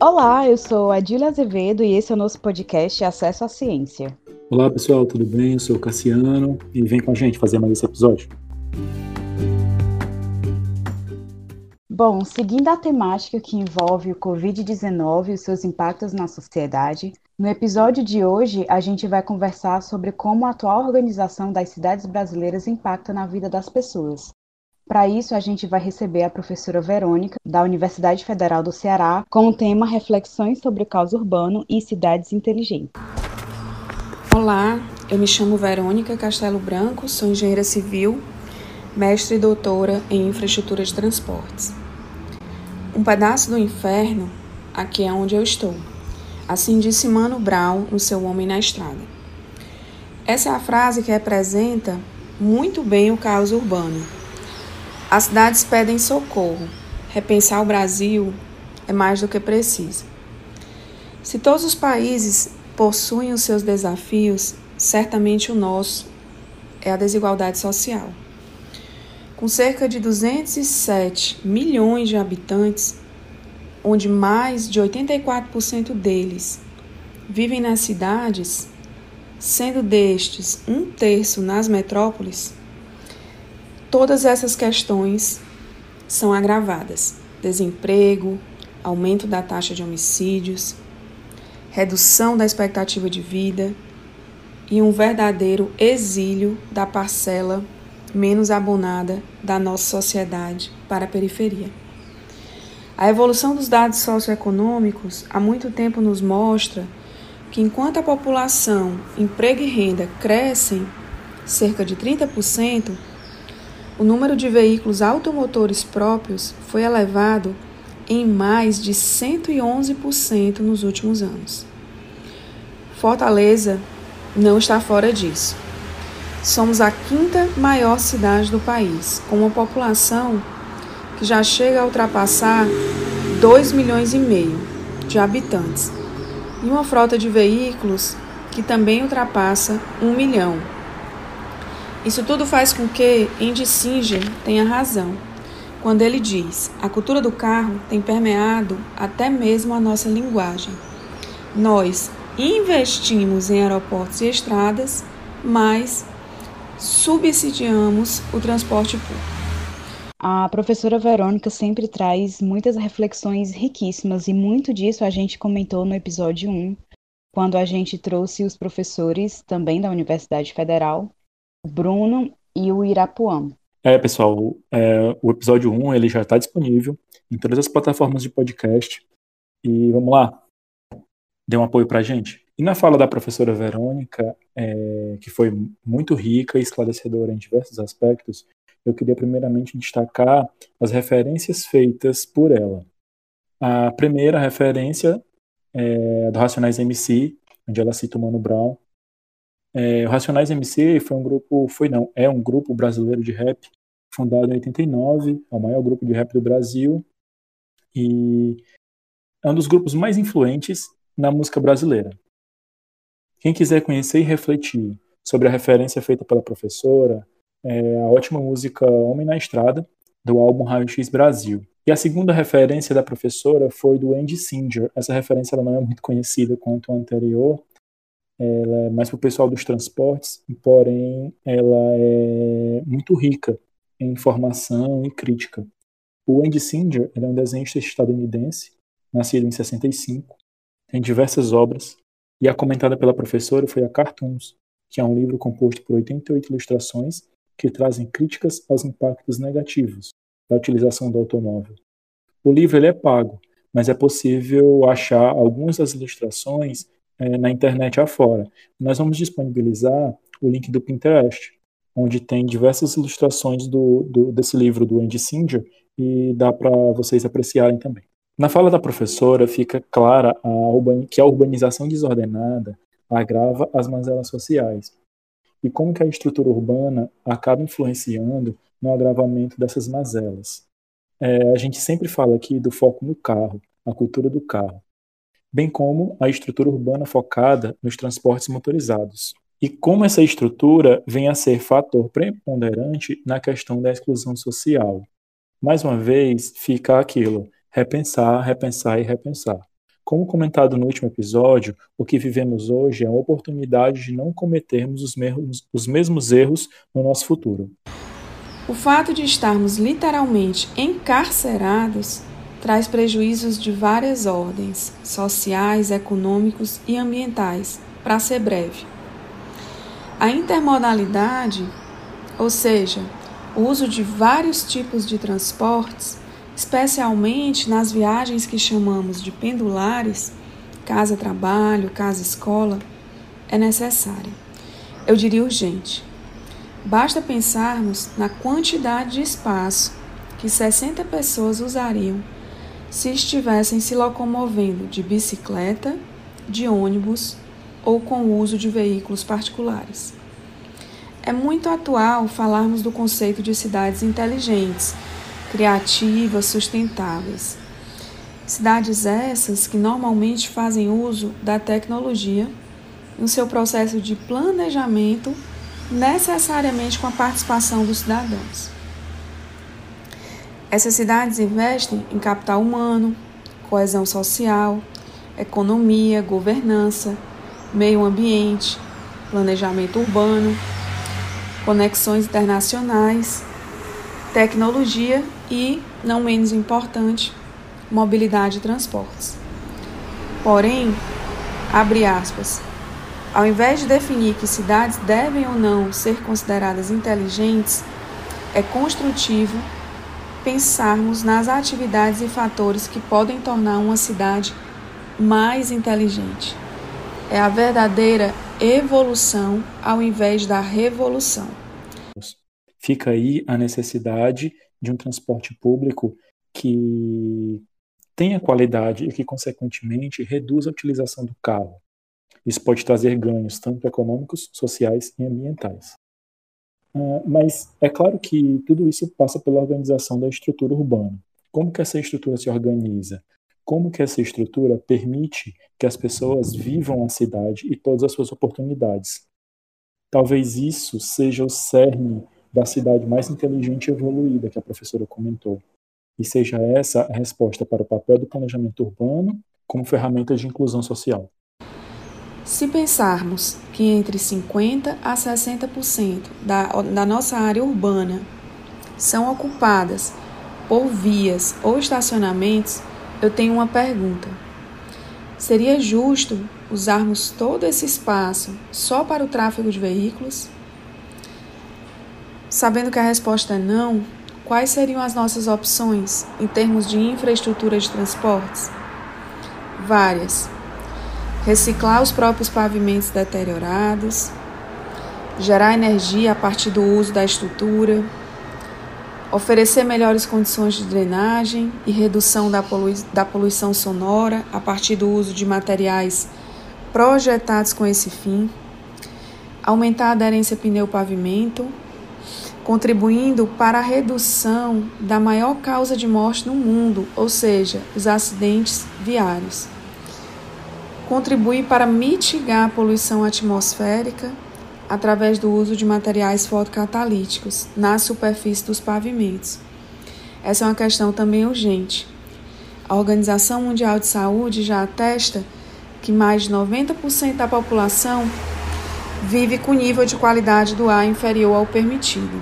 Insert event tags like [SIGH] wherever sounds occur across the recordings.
Olá, eu sou a Dília Azevedo e esse é o nosso podcast Acesso à Ciência. Olá pessoal, tudo bem? Eu sou o Cassiano e vem com a gente fazer mais esse episódio. Bom, seguindo a temática que envolve o Covid-19 e os seus impactos na sociedade, no episódio de hoje a gente vai conversar sobre como a atual organização das cidades brasileiras impacta na vida das pessoas. Para isso, a gente vai receber a professora Verônica, da Universidade Federal do Ceará, com o tema Reflexões sobre o Caos Urbano e Cidades Inteligentes. Olá, eu me chamo Verônica Castelo Branco, sou engenheira civil, mestre e doutora em infraestrutura de transportes. Um pedaço do inferno, aqui é onde eu estou. Assim disse Mano Brown no seu Homem na Estrada. Essa é a frase que representa muito bem o caos urbano. As cidades pedem socorro. Repensar o Brasil é mais do que preciso. Se todos os países possuem os seus desafios, certamente o nosso é a desigualdade social. Com cerca de 207 milhões de habitantes, onde mais de 84% deles vivem nas cidades, sendo destes um terço nas metrópoles, todas essas questões são agravadas: desemprego, aumento da taxa de homicídios, redução da expectativa de vida e um verdadeiro exílio da parcela menos abonada da nossa sociedade para a periferia. A evolução dos dados socioeconômicos há muito tempo nos mostra que enquanto a população, emprego e renda crescem cerca de 30%, o número de veículos automotores próprios foi elevado em mais de 111% nos últimos anos. Fortaleza não está fora disso. Somos a quinta maior cidade do país, com uma população que já chega a ultrapassar 2 milhões e meio de habitantes e uma frota de veículos que também ultrapassa 1 milhão. Isso tudo faz com que Andy Singer tenha razão quando ele diz: a cultura do carro tem permeado até mesmo a nossa linguagem. Nós investimos em aeroportos e estradas, mas subsidiamos o transporte público. A professora Verônica sempre traz muitas reflexões riquíssimas e muito disso a gente comentou no episódio 1, quando a gente trouxe os professores também da Universidade Federal, Bruno e o Irapuã. É, pessoal, é, o episódio 1 ele já está disponível em todas as plataformas de podcast. E vamos lá, dê um apoio para a gente. E na fala da professora Verônica, é, que foi muito rica e esclarecedora em diversos aspectos, eu queria primeiramente destacar as referências feitas por ela. A primeira referência é do Racionais MC, onde ela cita o Mano Brown. É, o Racionais MC foi um grupo, foi não, é um grupo brasileiro de rap fundado em 89, é o maior grupo de rap do Brasil e é um dos grupos mais influentes na música brasileira. Quem quiser conhecer e refletir sobre a referência feita pela professora, é a ótima música Homem na Estrada, do álbum Raio X Brasil. E a segunda referência da professora foi do Andy Singer. Essa referência ela não é muito conhecida quanto a anterior, ela é mais para o pessoal dos transportes, porém ela é muito rica em informação e crítica. O Andy Singer é um desenhista estadunidense, nascido em 65, tem diversas obras, e a comentada pela professora foi a Cartoons, que é um livro composto por 88 ilustrações que trazem críticas aos impactos negativos da utilização do automóvel. O livro ele é pago, mas é possível achar algumas das ilustrações é, na internet afora. Nós vamos disponibilizar o link do Pinterest, onde tem diversas ilustrações do, do desse livro do Andy Singer e dá para vocês apreciarem também. Na fala da professora fica clara a que a urbanização desordenada agrava as mazelas sociais e como que a estrutura urbana acaba influenciando no agravamento dessas mazelas. É, a gente sempre fala aqui do foco no carro, a cultura do carro, bem como a estrutura urbana focada nos transportes motorizados. E como essa estrutura vem a ser fator preponderante na questão da exclusão social. Mais uma vez, fica aquilo: repensar, repensar e repensar. Como comentado no último episódio, o que vivemos hoje é uma oportunidade de não cometermos os mesmos, os mesmos erros no nosso futuro. O fato de estarmos literalmente encarcerados traz prejuízos de várias ordens, sociais, econômicos e ambientais, para ser breve. A intermodalidade, ou seja, o uso de vários tipos de transportes, especialmente nas viagens que chamamos de pendulares, casa-trabalho, casa-escola, é necessária. Eu diria urgente. Basta pensarmos na quantidade de espaço que 60 pessoas usariam se estivessem se locomovendo de bicicleta, de ônibus ou com o uso de veículos particulares. É muito atual falarmos do conceito de cidades inteligentes, criativas, sustentáveis. Cidades essas que normalmente fazem uso da tecnologia no seu processo de planejamento, necessariamente com a participação dos cidadãos. Essas cidades investem em capital humano, coesão social, economia, governança, meio ambiente, planejamento urbano, conexões internacionais, tecnologia e, não menos importante, mobilidade e transportes. Porém, abre aspas, ao invés de definir que cidades devem ou não ser consideradas inteligentes, é construtivo pensarmos nas atividades e fatores que podem tornar uma cidade mais inteligente. É a verdadeira evolução ao invés da revolução. Fica aí a necessidade de um transporte público que tenha qualidade e que, consequentemente, reduza a utilização do carro. Isso pode trazer ganhos tanto econômicos, sociais e ambientais. Uh, mas é claro que tudo isso passa pela organização da estrutura urbana. Como que essa estrutura se organiza? Como que essa estrutura permite que as pessoas vivam a cidade e todas as suas oportunidades? Talvez isso seja o cerne da cidade mais inteligente e evoluída que a professora comentou. E seja essa a resposta para o papel do planejamento urbano como ferramenta de inclusão social. Se pensarmos que entre 50% a 60% da, da nossa área urbana são ocupadas por vias ou estacionamentos, eu tenho uma pergunta. Seria justo usarmos todo esse espaço só para o tráfego de veículos? Sabendo que a resposta é não, quais seriam as nossas opções em termos de infraestrutura de transportes? Várias reciclar os próprios pavimentos deteriorados, gerar energia a partir do uso da estrutura, oferecer melhores condições de drenagem e redução da, polui da poluição sonora a partir do uso de materiais projetados com esse fim, aumentar a aderência pneu-pavimento, contribuindo para a redução da maior causa de morte no mundo, ou seja, os acidentes viários contribui para mitigar a poluição atmosférica através do uso de materiais fotocatalíticos na superfície dos pavimentos. Essa é uma questão também urgente. A Organização Mundial de Saúde já atesta que mais de 90% da população vive com nível de qualidade do ar inferior ao permitido.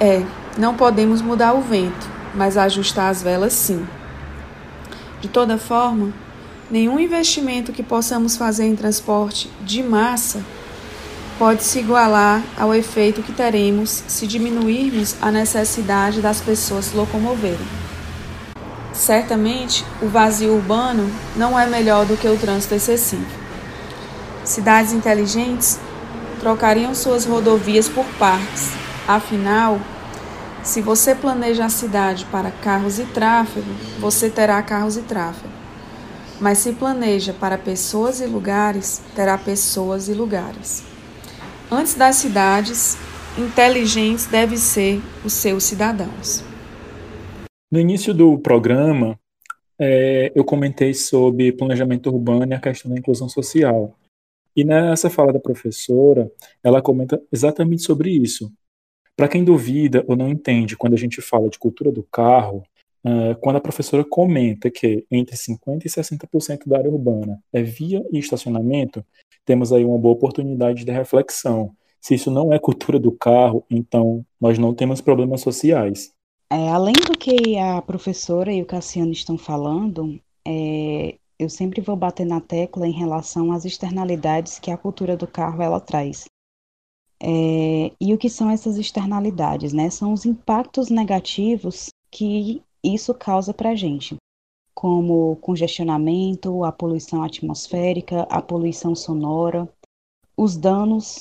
É, não podemos mudar o vento, mas ajustar as velas sim. De toda forma, Nenhum investimento que possamos fazer em transporte de massa pode se igualar ao efeito que teremos se diminuirmos a necessidade das pessoas se locomoverem. Certamente, o vazio urbano não é melhor do que o trânsito excessivo. Cidades inteligentes trocariam suas rodovias por parques. Afinal, se você planeja a cidade para carros e tráfego, você terá carros e tráfego mas se planeja para pessoas e lugares, terá pessoas e lugares. Antes das cidades, inteligentes devem ser os seus cidadãos. No início do programa, é, eu comentei sobre planejamento urbano e a questão da inclusão social. E nessa fala da professora, ela comenta exatamente sobre isso. Para quem duvida ou não entende quando a gente fala de cultura do carro, uh, quando a professora comenta que entre 50% e 60% da área urbana é via e estacionamento, temos aí uma boa oportunidade de reflexão. Se isso não é cultura do carro, então nós não temos problemas sociais. É, além do que a professora e o Cassiano estão falando, é, eu sempre vou bater na tecla em relação às externalidades que a cultura do carro ela traz. É, e o que são essas externalidades? Né? São os impactos negativos que isso causa para a gente, como congestionamento, a poluição atmosférica, a poluição sonora, os danos,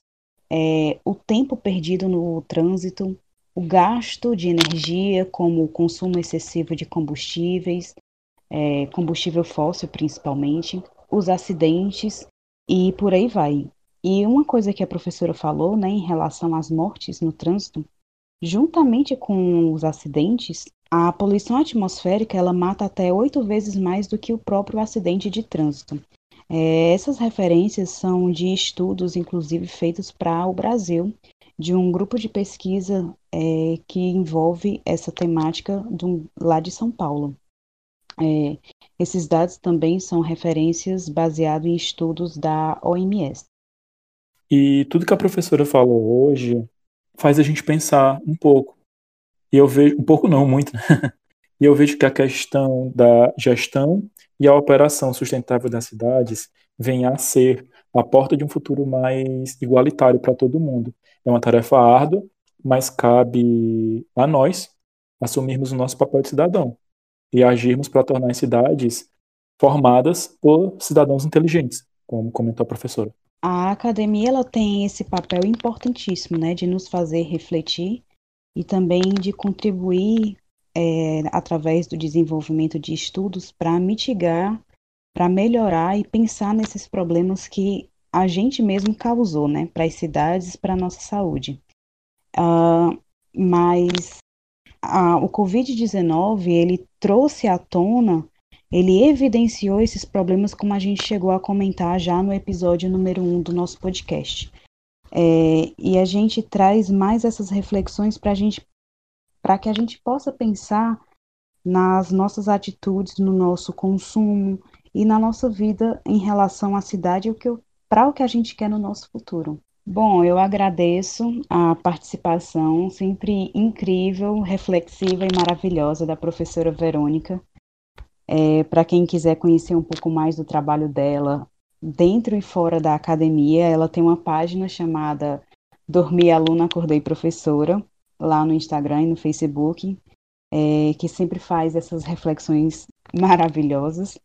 é, o tempo perdido no trânsito, o gasto de energia, como o consumo excessivo de combustíveis, é, combustível fóssil principalmente, os acidentes e por aí vai. E uma coisa que a professora falou, né, em relação às mortes no trânsito, juntamente com os acidentes, a poluição atmosférica ela mata até oito vezes mais do que o próprio acidente de trânsito. É, essas referências são de estudos, inclusive feitos para o Brasil, de um grupo de pesquisa é, que envolve essa temática do, lá de São Paulo. É, esses dados também são referências baseados em estudos da OMS. E tudo que a professora falou hoje faz a gente pensar um pouco. E eu vejo, um pouco não, muito, né? [LAUGHS] E eu vejo que a questão da gestão e a operação sustentável das cidades vem a ser a porta de um futuro mais igualitário para todo mundo. É uma tarefa árdua, mas cabe a nós assumirmos o nosso papel de cidadão e agirmos para tornar as cidades formadas por cidadãos inteligentes, como comentou a professora. A academia ela tem esse papel importantíssimo, né, de nos fazer refletir e também de contribuir é, através do desenvolvimento de estudos para mitigar, para melhorar e pensar nesses problemas que a gente mesmo causou, né, para as cidades, para a nossa saúde. Uh, mas uh, o Covid-19 ele trouxe à tona ele evidenciou esses problemas, como a gente chegou a comentar já no episódio número 1 um do nosso podcast. É, e a gente traz mais essas reflexões para gente, para que a gente possa pensar nas nossas atitudes, no nosso consumo e na nossa vida em relação à cidade para o que a gente quer no nosso futuro. Bom, eu agradeço a participação sempre incrível, reflexiva e maravilhosa da professora Verônica. É, Para quem quiser conhecer um pouco mais do trabalho dela, dentro e fora da academia, ela tem uma página chamada Dormi Aluna, Acordei Professora, lá no Instagram e no Facebook, é, que sempre faz essas reflexões [LAUGHS] maravilhosas.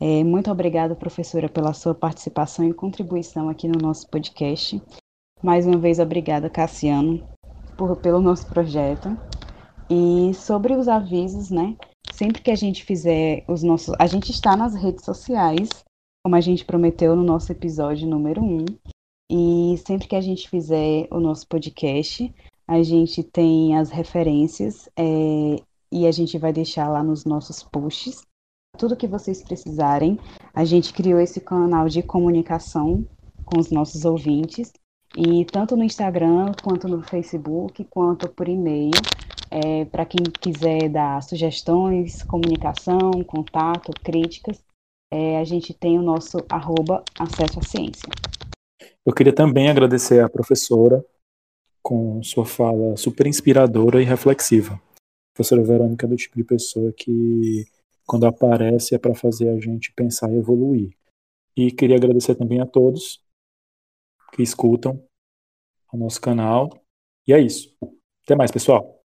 É, muito obrigada, professora, pela sua participação e contribuição aqui no nosso podcast. Mais uma vez, obrigada, Cassiano, por, pelo nosso projeto. E sobre os avisos, né? sempre que a gente fizer os nossos. A gente está nas redes sociais, como a gente prometeu no nosso episódio número 1. E sempre que a gente fizer o nosso podcast, a gente tem as referências é, e a gente vai deixar lá nos nossos posts. Tudo que vocês precisarem. A gente criou esse canal de comunicação com os nossos ouvintes. E tanto no Instagram, quanto no Facebook, quanto por e-mail, é, para quem quiser dar sugestões, comunicação, contato, críticas, é, a gente tem o nosso arroba acesso à ciência. Eu queria também agradecer à professora com sua fala super inspiradora e reflexiva. A professora Verônica é do tipo de pessoa que, quando aparece, é para fazer a gente pensar e evoluir. E queria agradecer também a todos que escutam o nosso canal. E é isso. Até mais, pessoal.